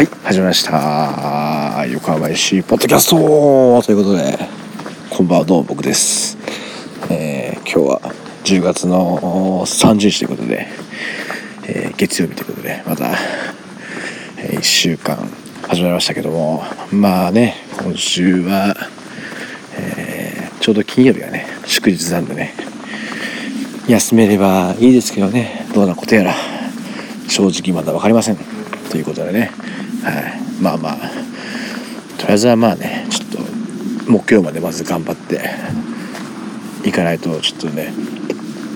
はい始まりました。横浜市ポッドキャスト。ということでこんばんはどうも僕です、えー今日は10月の30日ということで、えー月曜日ということでまた、え1週間始まりましたけどもまあね今週は、えーちょうど金曜日がね祝日なんでね休めればいいですけどねどうなことやら正直まだ分かりません。ということでね、はい、まあまあ。とりあえずはまあねちょっと木曜までまず頑張っていかないとちょっとね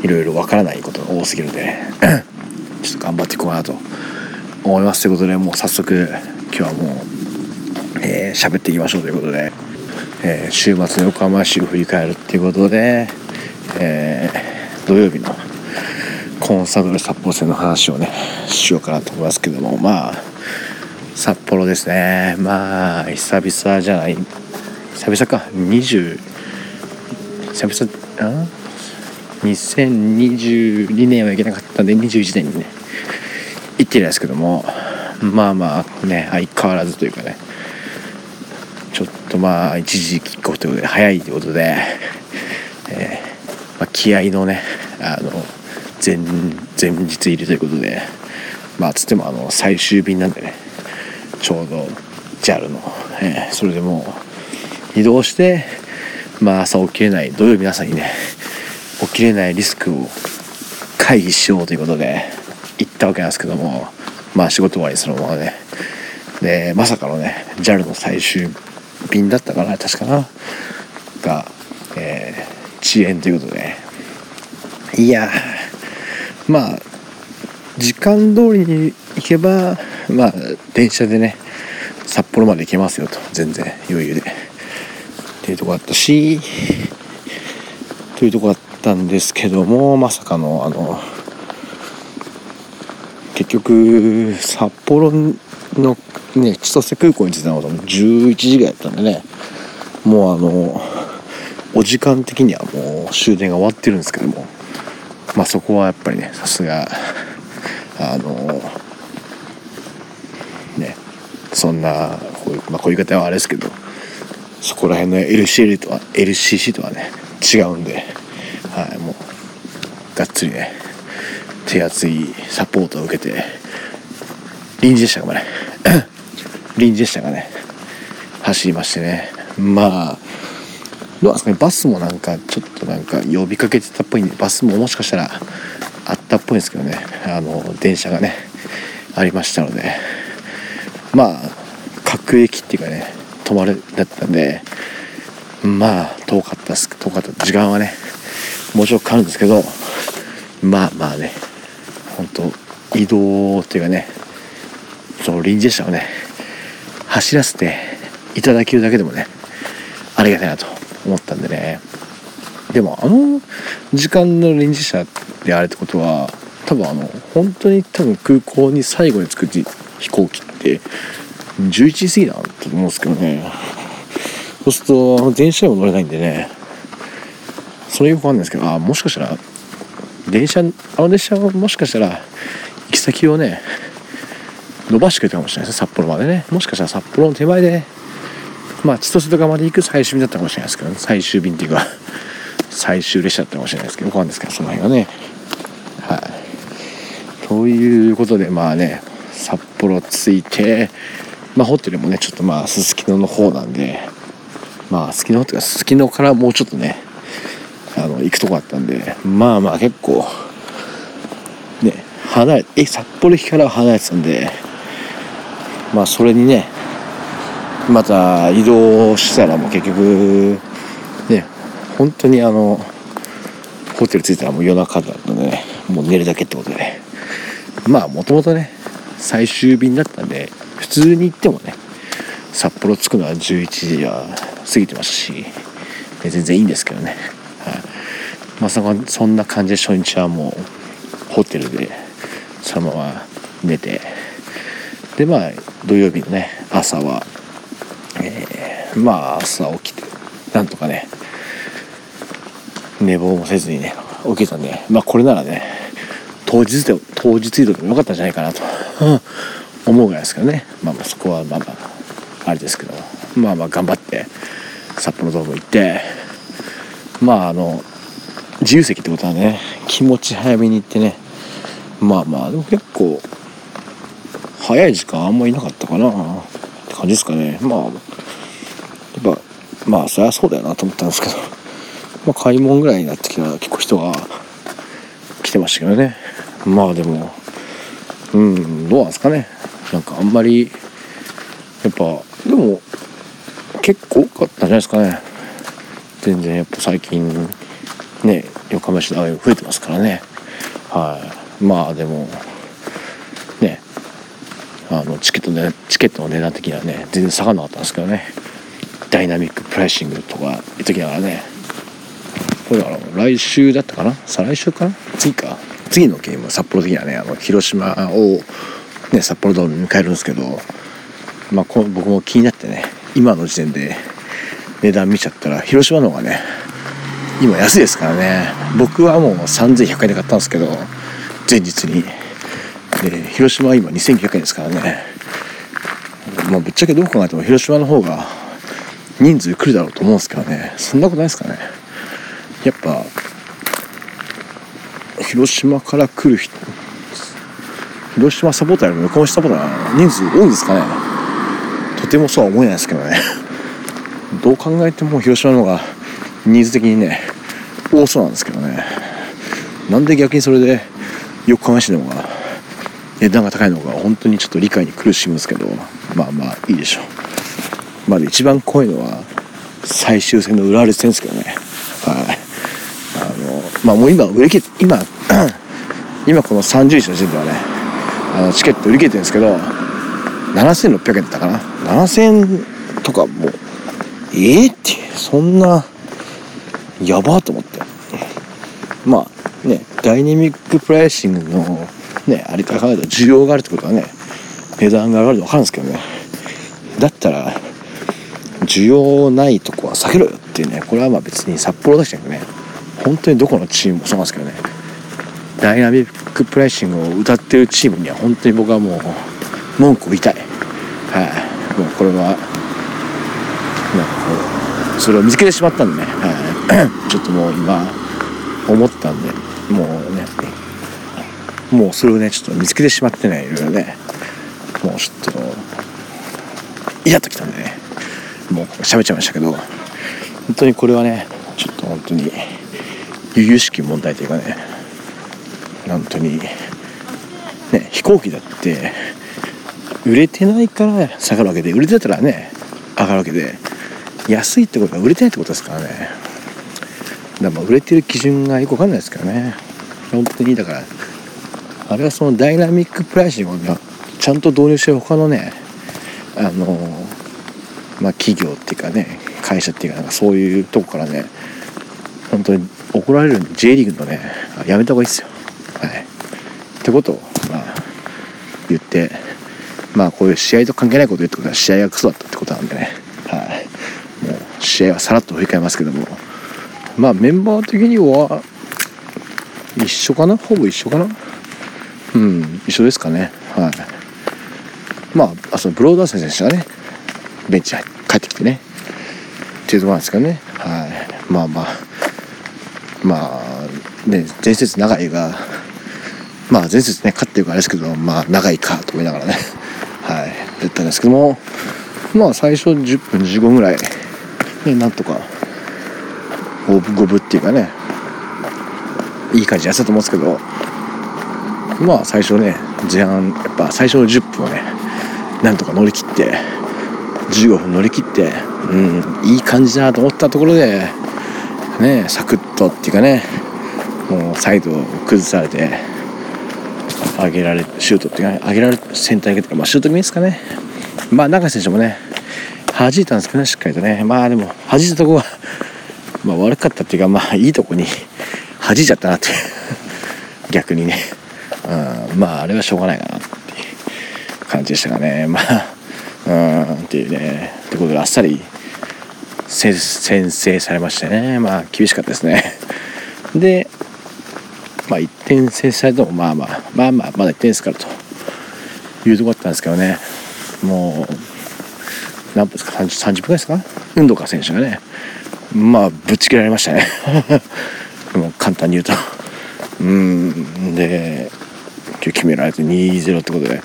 いろいろ分からないことが多すぎるんでね。ちょっと頑張っていこうかなと思いますということでもう早速今日はもうえー喋っていきましょうということで、えー週末の横浜市を振り返るっていうことで、えー土曜日のコンサドーレ札幌戦の話をねしようかなと思いますけどもまあ札幌ですね。まあ久々じゃない。久々か。20久々あ？2022年は行けなかったんで21年にね行ってないですけども。まあまあね相変わらずというかね。ちょっとまあ一時帰国ということで早いということで、えーまあ、気合のねあの前前日入りということでまあつってもあの最終便なんでねちょうど JAL の、えーそれでもう移動してまあ朝起きれない土曜日の朝にね起きれないリスクを回避しようということで行ったわけなんですけどもまあ仕事終わりそのままねでまさかのね JAL の最終便だったかな確かなが、えー遅延ということでいやまあ時間通りに行けばまあ電車でね札幌まで行けますよと全然余裕で。っていうとこだったしというとこだったんですけどもまさかのあの結局札幌のね千歳空港に着いたのが11時ぐらいだったんでねもうあのお時間的にはもう終電が終わってるんですけどもまあそこはやっぱりねさすが あのねそんなこういう,、まあ、こういう方はあれですけどそこら辺の LCL とは LCC とはね違うんで、はい、もうがっつりね手厚いサポートを受けて臨時列車がね 臨時列車がね走りましてね。まあどうですかねバスもなんかちょっとなんか呼びかけてたっぽいんでバスももしかしたらあったっぽいんですけどね。あの電車がねありましたので。まあ各駅っていうかね泊まるだったんでまあ遠かったす。遠かった。時間はねもちろんかかるんですけどまあまあね本当移動というかねその臨時列車をね走らせていただけるだけでもねありがたいなと思ったんでね。でもあの時間の臨時車であれってことは多分あの本当に多分空港に最後に着く飛行機って11時過ぎだなと思うんですけどね。そうすると電車にも乗れないんでね。それよくわかんないですけどあもしかしたら電車あの列車はもしかしたら行き先をね伸ばしてくれたかもしれないですね。札幌までね。もしかしたら札幌の手前でまあ千歳とかまで行く最終便だったかもしれないですけど、ね、最終便っていうか最終列車だったかもしれないですけどわかんないですけどその辺はね。はい。ということでまあね札幌着いてまあホテルもねちょっとまあすすきのの方なんでまあすすきのっていうかすすきのからもうちょっとねあの行くとこあったんでまあまあ結構ね離れえ札幌駅から離れてたんでまあそれにねまた移動したらもう結局ね本当にあのホテル着いたらもう夜中だったんでねもう寝るだけってことで。まあもともとね最終便だったんで普通に行ってもね札幌着くのは11時は過ぎてましたしね全然いいんですけどね、はい。まあ、そそんな感じで初日はもうホテルでそのまま寝て。でまあ土曜日のね朝はまあ朝起きてなんとかね寝坊もせずにね起きたんでまあこれならね当日で当日移動でもよかったんじゃないかなと、うん思うぐらいですけどね。まあまあそこはまあまああれですけどまあまあ頑張って札幌ドーム行ってまああの自由席ってことはね気持ち早めに行ってねまあまあでも結構早い時間あんまいなかったかなって感じですかね。まあまあそりゃそうだよなと思ったんですけど。まあ買い物ぐらいになってきたら結構人が来てましたけどね。まあでもうんどうなんですかね。なんかあんまりやっぱでも結構多かったんじゃないですかね。全然やっぱ最近ね横浜市で増えてますからね。はい。まあでもねあのチケットねチケットの値段的にはね全然下がらなかったんですけどね。ダイナミックプライシングとか言っときながらね。これだから来週だったかな？再来週かな？次か？次のゲーム札幌的にはねあの広島を、ね、札幌ドームに迎えるんですけど、まあ、こ僕も気になってね今の時点で値段見ちゃったら広島の方がね今安いですからね。僕はもう3100円で買ったんですけど前日に。で広島は今2900円ですからね。まあぶっちゃけどう考えても広島の方が人数来るだろうと思うんですけどね。そんなことないですかね。やっぱ広島から来る人広島サポーターよりも横浜サポーター人数多いんですかね。とてもそうは思えないですけどね。どう考えても広島の方がニーズ的にね多そうなんですけどね。なんで逆にそれで横浜市の方が値段が高いのか本当にちょっと理解に苦しむんですけどまあまあいいでしょう。まだ一番怖いのは最終戦の浦和レッズ戦ですけどね。はい。あのまあもう今売り切今 今この30日の時点ではねあのチケット売り切れてるんですけど7600円だったかな。7000とかもうええー、ってそんなやばと思って。まあねダイナミックプライシングのねあり方考えたら需要があるってことはね値段が上がるの分かるんですけどね。だったら需要ないとこは避けろよっていうねこれはまあ別に札幌だけじゃなくね本当にどこのチームもそうなんですけどねダイナミックプライシングを歌ってるチームには本当に僕はもう文句を言いたい。はい。もうこれはなんかこうそれを見つけてしまったんでね、はい、ちょっともう今思ったんでもうねもうそれをねちょっと見つけてしまってねいろいろねもうちょっと嫌ときたんでね。もう喋っちゃいましたけど本当にこれはねちょっと本当に由々しき問題というかね本当にね飛行機だって売れてないから下がるわけで売れてたらね上がるわけで安いってことは売れてないってことですからね。だから売れてる基準がよくわかんないですけどね。本当にだからあれはそのダイナミックプライシングをちゃんと導入して他のねあのまあ企業っていうかね会社っていうかなんかそういうとこからね本当に怒られるんで J リーグのねやめた方がいいですよ。はい。ってことをまあ言ってまあこういう試合と関係ないこと言ってことは試合がクソだったってことなんでね。はい。もう試合はさらっと振り返りますけども。まあメンバー的には一緒かな？ほぼ一緒かな？うん一緒ですかね。はい。まあそのブローダー選手がねベンチに帰ってきてね。っていうとこなんですけどね。はい。まあまあ。まあね伝説長いがまあ前節ね勝ってるからですけどまあ長いかと思いながらね。はい。やったんですけどもまあ最初10分15分ぐらいねなんとか五分五分っていうかね。いい感じやったと思うんですけどまあ最初ね前半やっぱ最初の10分はねなんとか乗り切って15分乗り切ってうんいい感じだなと思ったところでねサクッとっていうかねもうサイドを崩されて上げられシュートっていうか上げられセンター上げてまあシュート気味ですかね。まあ中選手もね弾いたんですけどねしっかりとね。まあでも弾いたとこはまあ悪かったっていうかまあいいとこに弾いちゃったなって。逆にね、うん、まああれはしょうがないかなっていう感じでしたかね。まあうんっていうねってことであっさり先制されましてね。まあ厳しかったですね。でまあ1点先制されてもまあまあまあまあまだ1点ですからというとこだったんですけどね。もう何分ですか？30, 30分ぐらいですか？運動家選手がね。まあぶっち切られましたね。もう簡単に言うと。うんで決められて2-0ってことで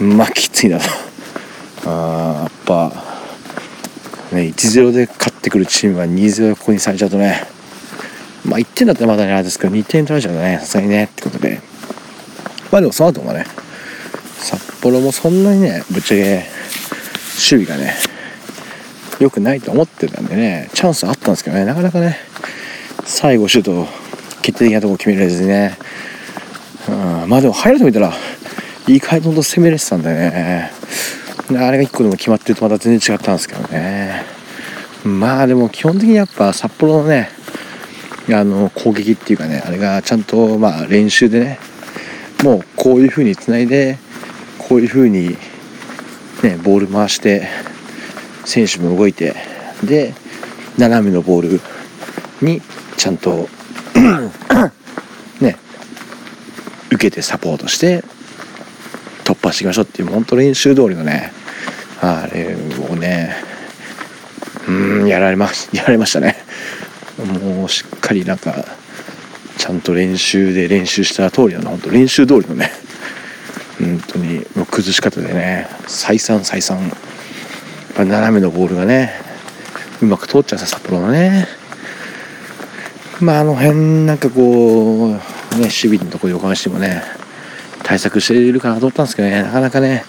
まあきついなと。あやっぱね1-0で勝ってくるチームが2-0ここにされちゃうとねまあ1点だったらまだねあれですけど2点取られちゃうとねさすがにねってことで。まあでもその後もね札幌もそんなにねぶっちゃけ守備がね良くないと思ってたんでねチャンスあったんですけどねなかなかね最後シュート決定的なとこ決められずにね、うん、まあでもハイライト見たら意外と攻めれてたんでね。あれが1個でも決まってるとまた全然違ったんですけどね。まあでも基本的にやっぱ札幌のねあの攻撃っていうかねあれがちゃんとまあ練習でねもうこういう風につないでこういう風にねボール回して選手も動いてで斜めのボールにちゃんとね受けてサポートして突破していきましょうっていう本当練習通りのねあれをねうんやられまやられましたね。もうしっかりなんかちゃんと練習で練習した通りの本当練習通りのね本当にもう崩し方でね再三再三斜めのボールがねうまく通っちゃった札幌のね。まああの辺なんかこうね守備のところでおかしてもね対策しているかなと思ったんですけどねなかなかね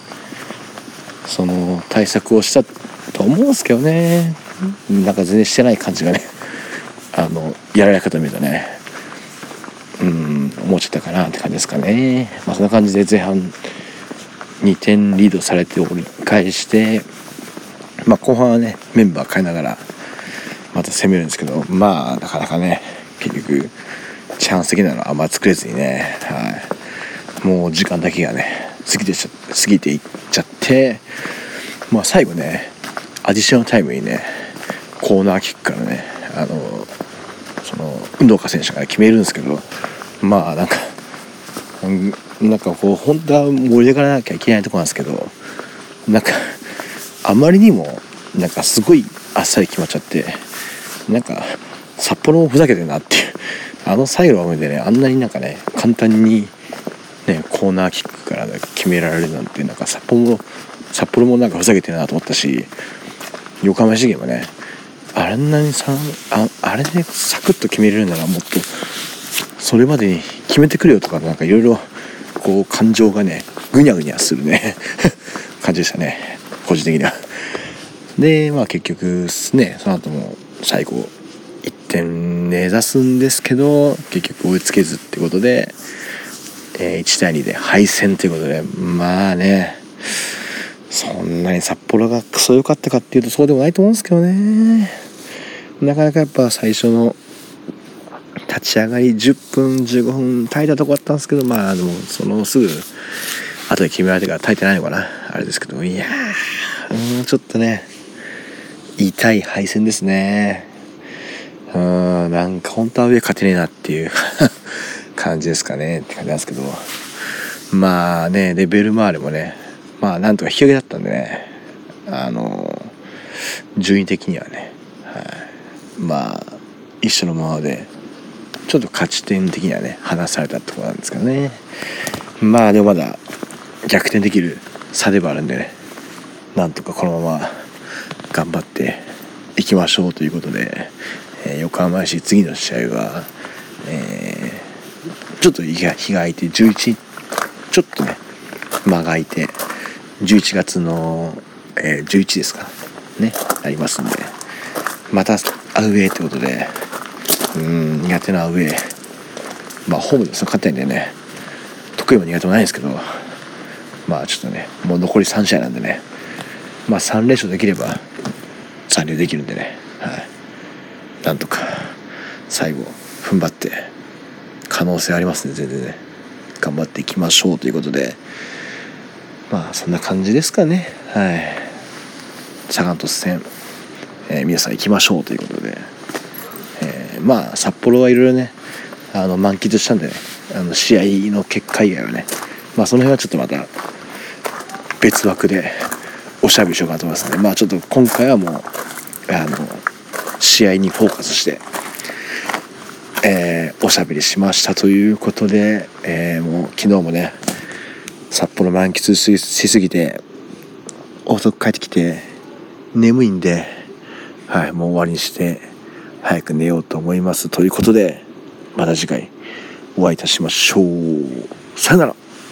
その対策をしたと思うんですけどね。なんか全然してない感じがね。あのやられ方見るとね。うん思っちゃったかなって感じですかね。まあそんな感じで前半2点リードされて折り返してまあ後半はねメンバー変えながらまた攻めるんですけどまあなかなかね結局チャンス的なのはあんま作れずにね、はい、もう時間だけがね過ぎて過ぎていっちゃってまあ最後ねアディショナルタイムにねコーナーキックからねあのその運動家選手が、決めるんですけどまあなんかなんかこう本当は盛り上がらなきゃいけないとこなんですけどなんかあまりにもなんかすごいあっさり決まっちゃってなんか札幌もふざけてるなっていうあの最後の場面でねあんなになんかね簡単にねコーナーキックから、決められるなんてなんか札幌も札幌もなんかふざけてるなと思ったし横浜市議もねあんなにさああれでサクッと決めれるならもっとそれまでに決めてくれよとかなんかいろいろこう感情がねぐにゃぐにゃするね 感じでしたね個人的には。でまあ結局ねその後も最後1点目指すんですけど結局追いつけずってことで、えー、1対2で敗戦ということでまあねそんなに札幌がクソ良かったかっていうとそうでもないと思うんですけどね。なかなかやっぱ最初の立ち上がり10分15分耐えたとこあったんですけどまあでもそのすぐ後で決められてから耐えてないのかな。あれですけどいやーうんちょっとね痛い敗戦ですね。うんなんか本当は上勝てねえなっていう。感じですかねって感じなんですけど。まあねでベルマーレもね。まあなんとか引き上げだったんでね。あの順位的にはね、はい、まあ一緒のままでちょっと勝ち点的にはね離されたところなんですけどね。まあでもまだ逆転できる差ではあるんでね。なんとかこのまま頑張っていきましょうということで、えー、横浜市次の試合は、えー、ちょっと日が空いて11ちょっとね間が空いて11月の、えー、11ですかねありますんでまたアウェーってことでうん苦手なアウェーまあホームでその勝ったんでね得意も苦手もないんですけどまあちょっとねもう残り3試合なんでねまあ3連勝できれば残留できるんでねはい。なんとか最後踏ん張って可能性ありますね全然ね。頑張っていきましょうということで。まあそんな感じですかね。はい。サガン鳥栖戦、えー、皆さん行きましょうということで、えー、まあ札幌はいろいろねあの満喫したんでね。あの試合の結果以外はね。まあその辺はちょっとまた別枠でおしゃべりしようかなと思いますのねまあちょっと今回はもうあの試合にフォーカスしてー、おしゃべりしましたということで、えー、もう昨日もね札幌満喫しすぎて遅く帰ってきて眠いんで、はい、もう終わりにして早く寝ようと思いますということでまた次回お会いいたしましょう。さよなら。